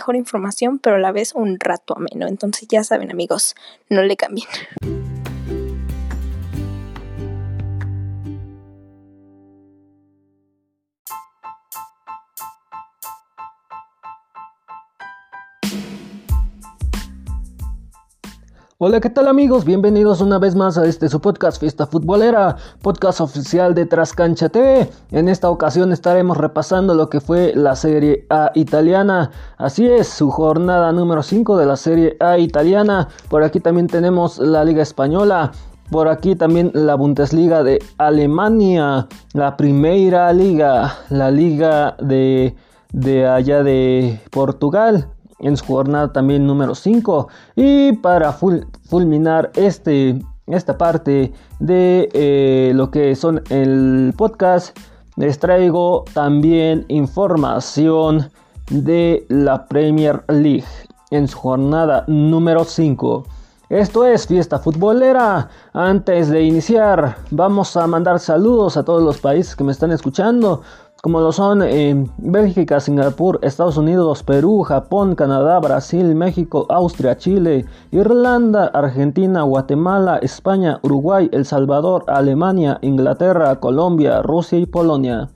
mejor información, pero a la vez un rato ameno. Entonces ya saben amigos, no le cambien. Hola, ¿qué tal amigos? Bienvenidos una vez más a este su podcast Fiesta Futbolera, podcast oficial de Trascancha TV. En esta ocasión estaremos repasando lo que fue la Serie A italiana. Así es, su jornada número 5 de la Serie A italiana. Por aquí también tenemos la Liga Española. Por aquí también la Bundesliga de Alemania, la Primera Liga, la Liga de, de allá de Portugal, en su jornada también número 5. Y para fulminar este, esta parte de eh, lo que son el podcast, les traigo también información de la Premier League en su jornada número 5. Esto es Fiesta Futbolera. Antes de iniciar, vamos a mandar saludos a todos los países que me están escuchando como lo son eh, Bélgica, Singapur, Estados Unidos, Perú, Japón, Canadá, Brasil, México, Austria, Chile, Irlanda, Argentina, Guatemala, España, Uruguay, El Salvador, Alemania, Inglaterra, Colombia, Rusia y Polonia.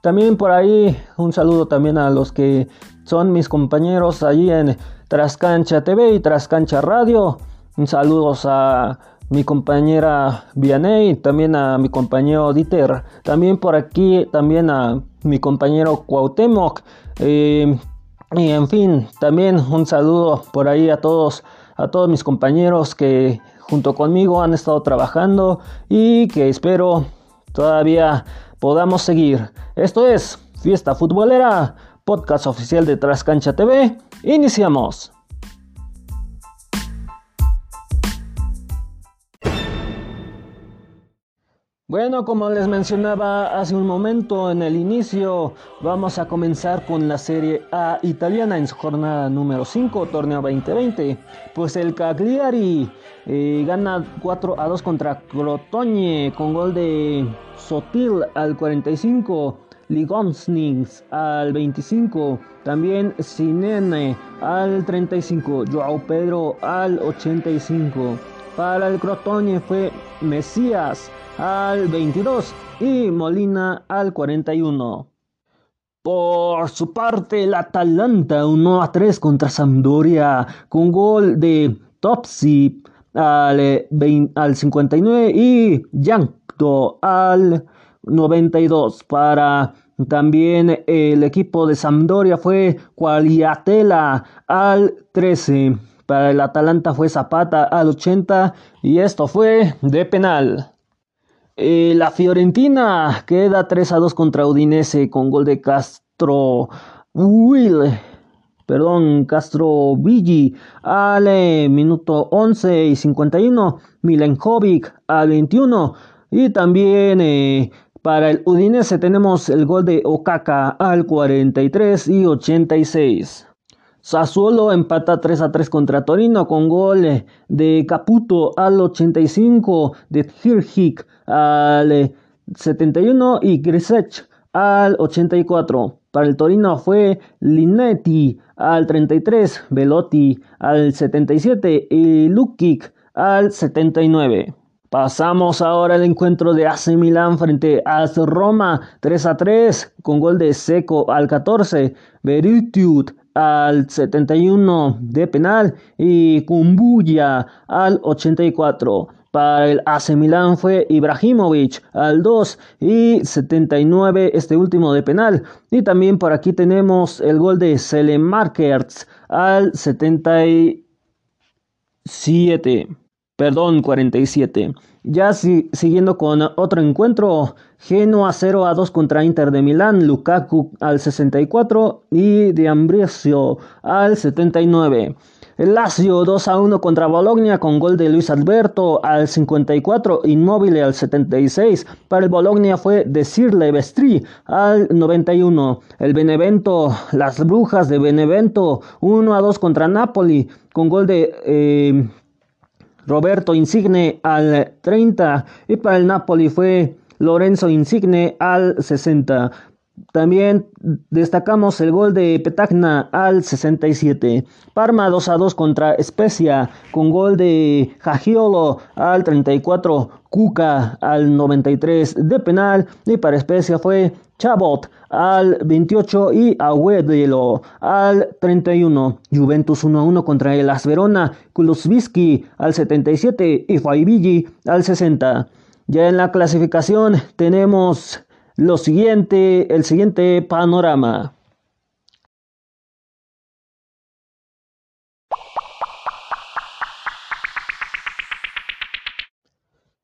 También por ahí un saludo también a los que son mis compañeros allí en Trascancha TV y Trascancha Radio. Un saludos a mi compañera Vianey, también a mi compañero Dieter, también por aquí, también a mi compañero Cuauhtémoc, eh, y en fin, también un saludo por ahí a todos, a todos mis compañeros que junto conmigo han estado trabajando y que espero todavía podamos seguir. Esto es Fiesta Futbolera, podcast oficial de Trascancha TV. Iniciamos. Bueno, como les mencionaba hace un momento en el inicio, vamos a comenzar con la Serie A italiana en su jornada número 5, torneo 2020. Pues el Cagliari eh, gana 4 a 2 contra Crotone con gol de Sotil al 45. Ligonsnings al 25, también Sinene al 35, Joao Pedro al 85. Para el Crotone fue Mesías al 22 y Molina al 41. Por su parte, el Atalanta 1 a 3 contra Sampdoria con gol de Topsy al, 59 y Yankto al 92. Para también el equipo de Sampdoria fue Qualiatela al 13. Para el Atalanta fue Zapata al 80 y esto fue de penal. Eh, la Fiorentina queda 3 a 2 contra Udinese con gol de Castro Will. Perdón, Castro Vigi al eh, minuto 11 y 51. Milenkovic al 21. Y también eh, para el Udinese tenemos el gol de Okaka al 43 y 86. Sassuolo empata 3 a 3 contra Torino con gol de Caputo al 85, de Hirhik al 71 y Grisech al 84. Para el Torino fue Linetti al 33, Velotti al 77 y Lukic al 79. Pasamos ahora al encuentro de AC Milan frente a Roma 3 a 3 con gol de Seco al 14, Berutiut al 71 de penal y Kumbuya al 84. Para el AC Milan fue Ibrahimovic al 2 y 79 este último de penal. Y también por aquí tenemos el gol de Selemarkers al 77. Perdón, 47. Ya siguiendo con otro encuentro, Genoa 0 a 2 contra Inter de Milán, Lukaku al 64 y De Ambrosio al 79. El Lazio 2 a 1 contra Bologna con gol de Luis Alberto al 54, Inmóvil al 76. Para el Bologna fue Decirle Vestri al 91. El Benevento, las Brujas de Benevento 1 a 2 contra Napoli con gol de eh, Roberto Insigne al 30 y para el Napoli fue Lorenzo Insigne al 60. También destacamos el gol de Petagna al 67. Parma 2 a 2 contra Spezia con gol de Jagiolo al 34. Cuca al 93 de penal y para Spezia fue Chabot al 28 y Agüedelo al 31. Juventus 1 a 1 contra el Asverona, Kulusvski al 77 y Faibigi al 60. Ya en la clasificación tenemos lo siguiente, el siguiente panorama.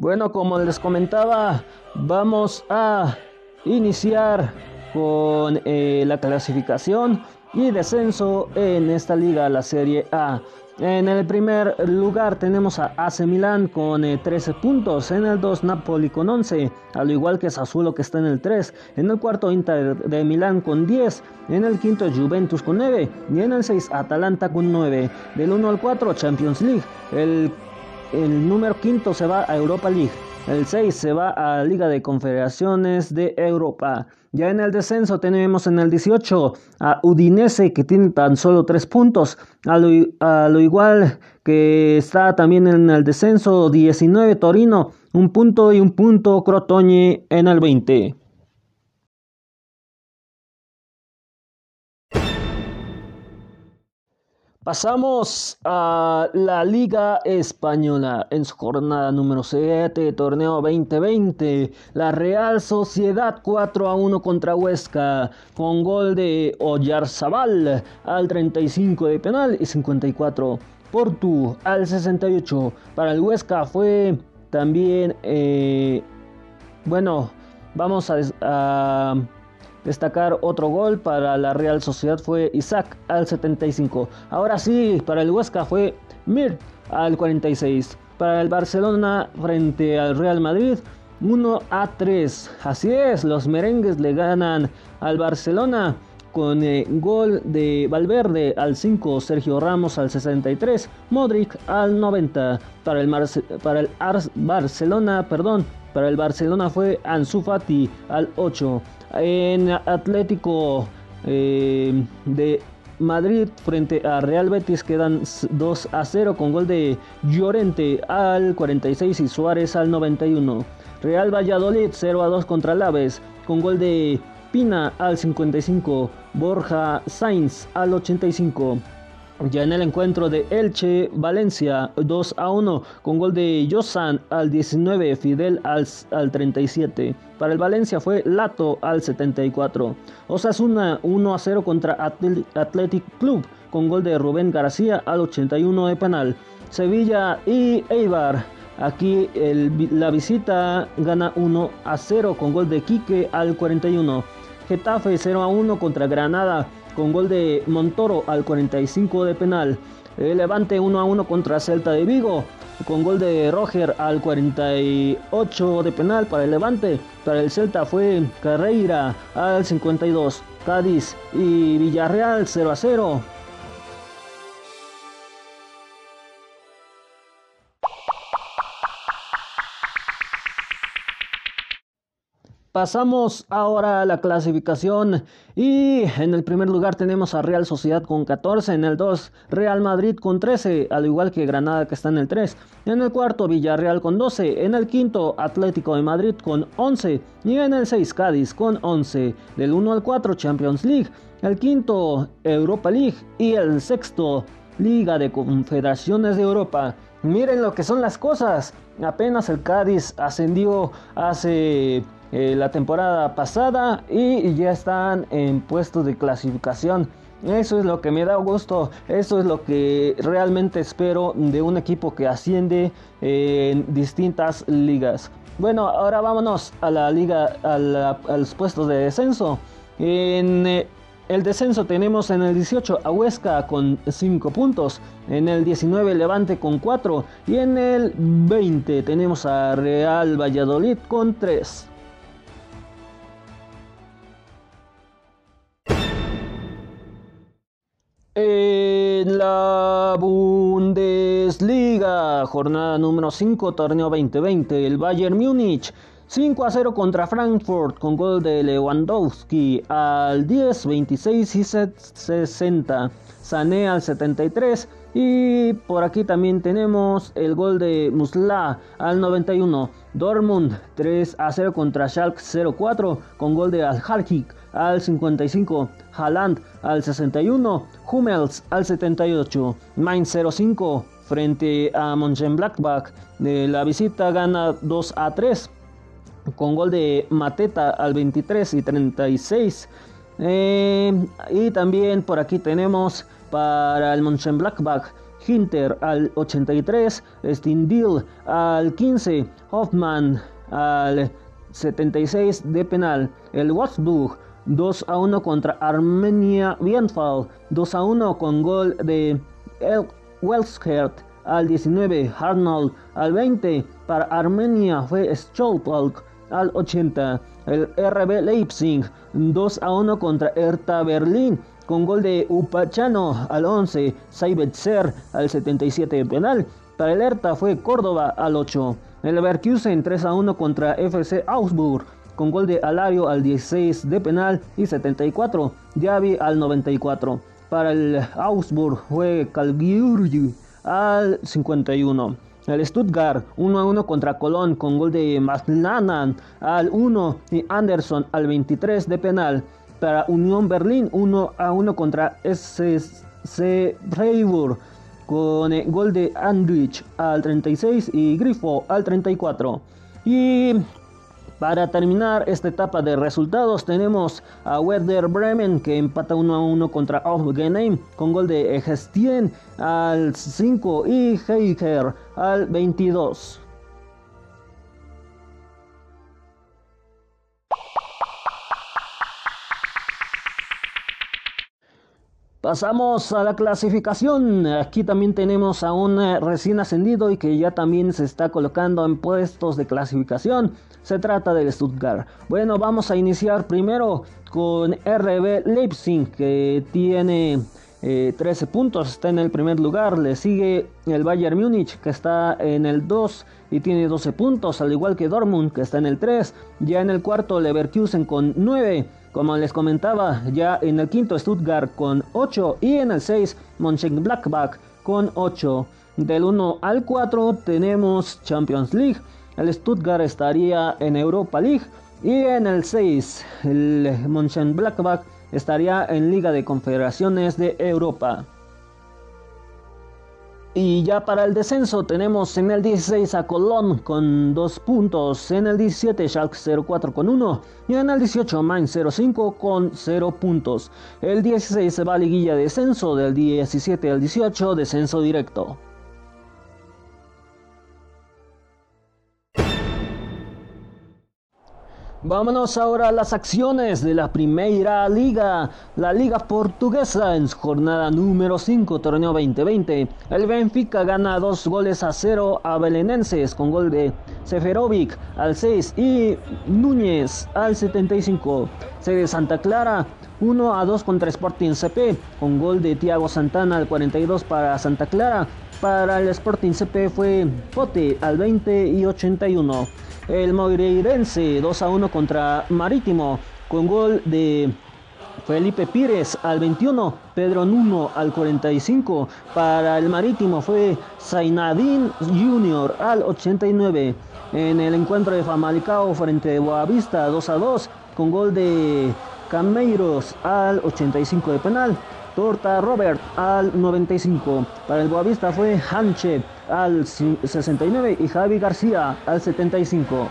Bueno, como les comentaba, vamos a iniciar con eh, la clasificación y descenso en esta liga, la Serie A. En el primer lugar tenemos a AC Milan con 13 eh, puntos, en el 2 Napoli con 11, al igual que Sassuolo que está en el 3, en el cuarto Inter de Milán con 10, en el quinto Juventus con 9 y en el 6 Atalanta con 9. Del 1 al 4 Champions League, el, el número quinto se va a Europa League. El 6 se va a Liga de Confederaciones de Europa. Ya en el descenso tenemos en el 18 a Udinese que tiene tan solo 3 puntos. A lo, igual que está también en el descenso 19 Torino, un punto y un punto Crotone en el 20. Pasamos a la Liga Española en su jornada número 7, torneo 2020. La Real Sociedad 4 a 1 contra Huesca, con gol de Oyarzabal al 35 de penal y 54. Portu al 68. Para el Huesca fue también, eh, bueno, vamos a Destacar otro gol para la Real Sociedad fue Isaac al 75. Ahora sí, para el Huesca fue Mir al 46. Para el Barcelona frente al Real Madrid 1 a 3. Así es, los merengues le ganan al Barcelona con el gol de Valverde al 5, Sergio Ramos al 63, Modric al 90. Para el, para el Barcelona, perdón, para el Barcelona fue Ansu Fati al 8. En Atlético eh, de Madrid frente a Real Betis quedan 2 a 0 con gol de Llorente al 46 y Suárez al 91. Real Valladolid 0 a 2 contra Laves con gol de Pina al 55, Borja Sainz al 85. Ya en el encuentro de Elche Valencia 2 a 1 con gol de Josan al 19, Fidel al, al 37. Para el Valencia fue Lato al 74. Osasuna 1 a 0 contra Athletic Club con gol de Rubén García al 81 de penal. Sevilla y Eibar. Aquí la visita gana 1 a 0 con gol de Quique al 41. Getafe 0 a 1 contra Granada con gol de Montoro al 45 de penal. El Levante 1 a 1 contra Celta de Vigo con gol de Roger al 48 de penal para el Levante. Para el Celta fue Carreira al 52. Cádiz y Villarreal 0 a 0. Pasamos ahora a la clasificación y en el primer lugar tenemos a Real Sociedad con 14, en el 2 Real Madrid con 13, al igual que Granada que está en el 3, en el cuarto Villarreal con 12, en el quinto Atlético de Madrid con 11 y en el 6 Cádiz con 11, del 1 al 4 Champions League, el quinto Europa League y el sexto Liga de Confederaciones de Europa. Miren lo que son las cosas, apenas el Cádiz ascendió hace eh, la temporada pasada y ya están en puestos de clasificación. Eso es lo que me da gusto, eso es lo que realmente espero de un equipo que asciende en distintas ligas. Bueno, ahora vámonos a la liga, a, los puestos de descenso. En eh, el descenso tenemos en el 18 a Huesca con 5 puntos, en el 19 Levante con 4 y en el 20 tenemos a Real Valladolid con 3. En la Bundesliga, jornada número 5, torneo 2020, el Bayern Múnich 5 a 0 contra Frankfurt con gol de Lewandowski al 10, 26 y 60. Sané al 73 y por aquí también tenemos el gol de Musla al 91. Dortmund 3 a 0 contra Schalke 04 con gol de al al 55. Haaland al 61. Hummels al 78. Mainz 05 frente a Mönchengladbach. De la visita gana 2 a 3 con gol de Mateta al 23 y 36. Eh, y también por aquí tenemos para el Mönchengladbach Hinter al 83, Stindl al 15, Hoffman al 76 de penal. El Wolfsburg 2 a 1 contra Armenia Bienfall, 2 a 1 con gol de El Welshert al 19, Arnold al 20. Para Armenia fue Stolpalk al 80. El RB Leipzig 2 a 1 contra Hertha Berlín con gol de Upachano al 11, Saibetzer al 77 penal. Para el Hertha fue Córdoba al 8. El Leverkusen 3 a 1 contra FC Augsburg con gol de Alario al 16 de penal y 74, Diaby al 94. Para el Augsburg fue Calgiurgi al 51. El Stuttgart 1 a 1 contra Colón con gol de Maslanan al 1 y Anderson al 23 de penal. Para Unión Berlín 1 a 1 contra SC Freiburg con gol de Andrich al 36 y Grifo al 34. Y para terminar esta etapa de resultados tenemos a Werder Bremen que empata 1 a 1 contra Aufgenehm con gol de Gestien al 5 y Heiker al 22. Pasamos a la clasificación. Aquí también tenemos a un eh, recién ascendido y que ya también se está colocando en puestos de clasificación. Se trata del Stuttgart. Bueno, vamos a iniciar primero con RB Leipzig que tiene 13 eh, puntos, está en el primer lugar. Le sigue el Bayern Múnich que está en el 2 y tiene 12 puntos, al igual que Dortmund que está en el 3. Ya en el cuarto Leverkusen con 9. Como les comentaba, ya en el quinto Stuttgart con 8 y en el 6 Mönchengladbach con 8. Del 1 al 4 tenemos Champions League. El Stuttgart estaría en Europa League y en el 6 el Mönchengladbach estaría en Liga de Confederaciones de Europa. Y ya para el descenso tenemos en el 16 a Colón con 2 puntos, en el 17 Schalke 04 con 1 y en el 18 Mainz 05 con 0 puntos. El 16 se va a liguilla de descenso, del 17 al 18 descenso directo. Vámonos ahora a las acciones de la Primera Liga, la Liga Portuguesa en jornada número 5, torneo 2020. El Benfica gana 2 goles a 0 a Belenenses con gol de Seferovic al 6 y Núñez al 75. Sede Santa Clara 1 a 2 contra Sporting CP con gol de Thiago Santana al 42 para Santa Clara. Para el Sporting CP fue Pote al 20 y 81. El Moreirense 2 a 1 contra Marítimo con gol de Felipe Pires al 21, Pedro Nuno al 45. Para el Marítimo fue Zainadín Junior al 89. En el encuentro de Famalicao frente a Boavista 2 a 2 con gol de Cameiros al 85 de penal. Torta Robert al 95. Para el Boavista fue Hanche al 69 y Javi García al 75.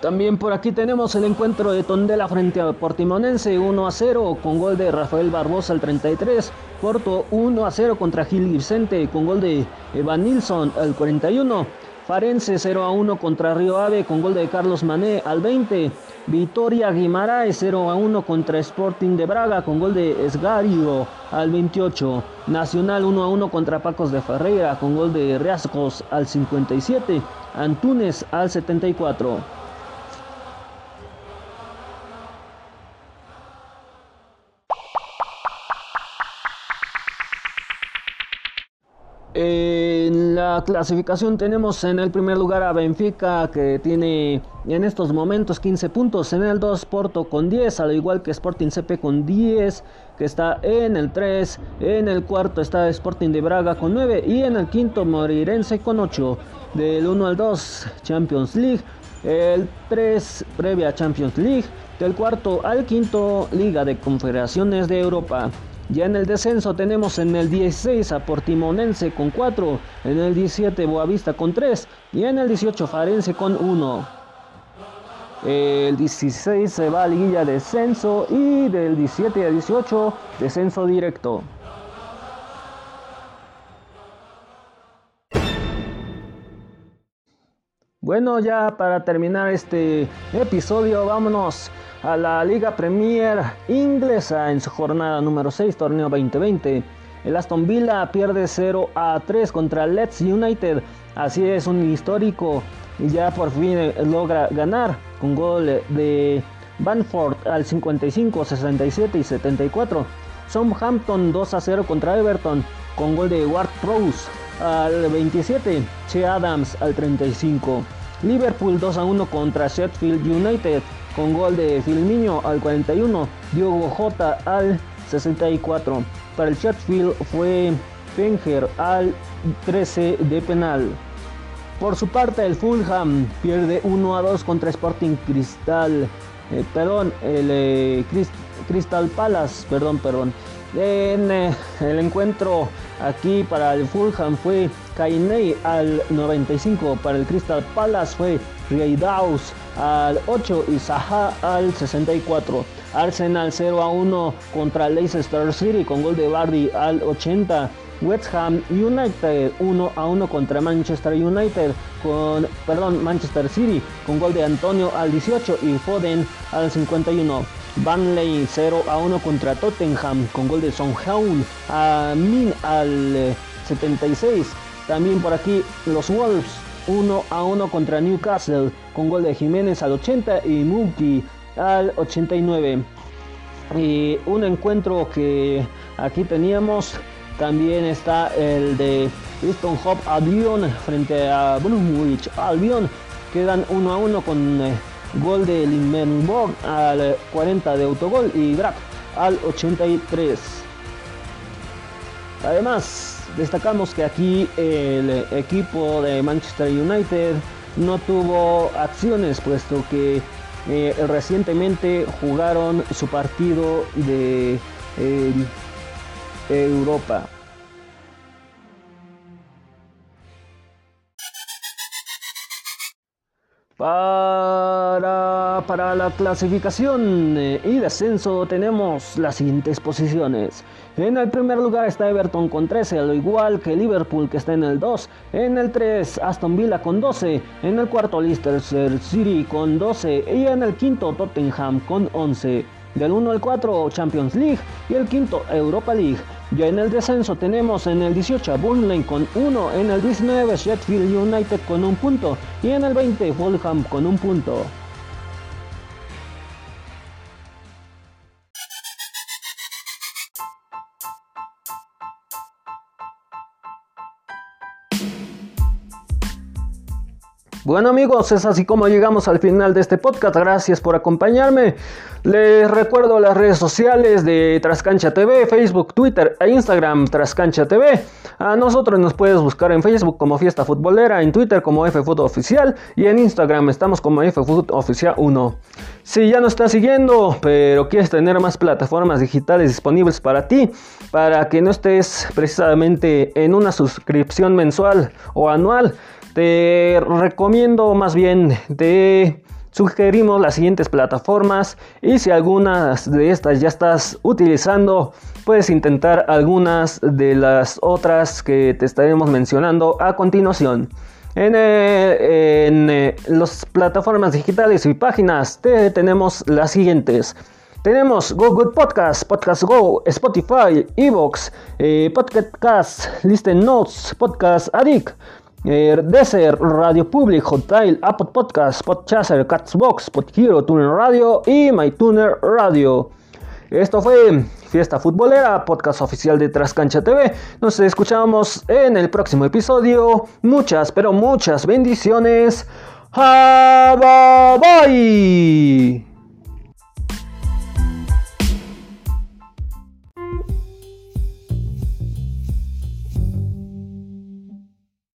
También por aquí tenemos el encuentro de Tondela frente a Portimonense 1 a 0 con gol de Rafael Barbosa al 33. Porto 1 a 0 contra Gil Vicente con gol de Evan Nilsson al 41. Farense 0 a 1 contra Río Ave con gol de Carlos Mané al 20. Vitoria Guimaraes 0 a 1 contra Sporting de Braga con gol de Esgario al 28. Nacional 1 a 1 contra Pacos de Ferreira con gol de Riascos al 57. Antunes al 74. La clasificación tenemos en el primer lugar a Benfica que tiene en estos momentos 15 puntos. En el 2 Porto con 10, al igual que Sporting CP con 10, que está en el 3. En el cuarto está Sporting de Braga con 9 y en el quinto Morirense con 8. Del 1 al 2 Champions League. El 3 previa Champions League. Del cuarto al quinto Liga de Confederaciones de Europa. Ya en el descenso tenemos en el 16 a Portimonense con 4, en el 17 Boavista con 3 y en el 18 Farense con 1. El 16 se va a liguilla de descenso y del 17 al 18 descenso directo. Bueno, ya para terminar este episodio, vámonos a la Liga Premier inglesa en su jornada número 6, torneo 2020. El Aston Villa pierde 0 a 3 contra Leeds United. Así es, un histórico y ya por fin logra ganar con gol de Banford al 55, 67 y 74. Southampton 2 a 0 contra Everton con gol de Ward Prowse al 27, Che Adams al 35. Liverpool 2 a 1 contra Sheffield United con gol de Filmiño al 41, Diogo J al 64. Para el Sheffield fue Fenger al 13 de penal. Por su parte el Fulham pierde 1 a 2 contra Sporting Cristal. Eh, perdón, el eh, Crystal Palace, perdón, perdón. En eh, el encuentro aquí para el Fulham fue Kainei al 95, para el Crystal Palace fue Rieidaus al 8 y Zaha al 64. Arsenal 0 a 1 contra Leicester City con gol de Bardi al 80. West Ham United 1 a 1 contra Manchester United con perdón Manchester City con gol de Antonio al 18 y Foden al 51. Burnley 0 a 1 contra Tottenham con gol de Son Heung a Min al 76. Eh, También por aquí los Wolves 1 a 1 contra Newcastle con gol de Jiménez al 80 y Mookie al 89. Y un encuentro que aquí teníamos también está el de Easton Hop Albion frente a Bromwich Albion. Quedan 1 a 1 con eh, gol de Limmenborg al 40 de autogol y Graf al 83. Además, destacamos que aquí el equipo de Manchester United no tuvo acciones puesto que eh, recientemente jugaron su partido de eh, Europa. Para, para, la clasificación eh, y descenso tenemos las siguientes posiciones. En el primer lugar está Everton con 13, al igual que Liverpool que está en el 2. En el 3 Aston Villa con 12. En el cuarto Leicester City con 12. Y en el quinto Tottenham con 11. Del 1 al 4 Champions League y el quinto Europa League. Ya en el descenso tenemos en el 18 a Burnley con 1, en el 19 Sheffield United con un punto y en el 20 Fulham con un punto. Bueno amigos, es así como llegamos al final de este podcast. Gracias por acompañarme. Les recuerdo las redes sociales de Trascancha TV, Facebook, Twitter e Instagram Trascancha TV. A nosotros nos puedes buscar en Facebook como Fiesta Futbolera, en Twitter como FFoot Oficial y en Instagram estamos como FFoot Oficial 1. Si ya nos estás siguiendo, pero quieres tener más plataformas digitales disponibles para ti, para que no estés precisamente en una suscripción mensual o anual, te recomiendo más bien de sugerimos las siguientes plataformas y si algunas de estas ya estás utilizando, puedes intentar algunas de las otras que te estaremos mencionando a continuación. En, eh, las plataformas digitales y páginas tenemos las siguientes. Tenemos Google Podcast, Podcast Go, Spotify, Evox, eh, Podcast Listen Notes, Podcast Addict, eh, Desert, Radio Public, Hotel, Apple Podcast, Podchaser, Catsbox, Podhero, Tuner Radio y MyTuner Radio. Esto fue Fiesta Futbolera, podcast oficial de Trascancha TV. Nos escuchamos en el próximo episodio. Muchas, pero muchas bendiciones. Bye.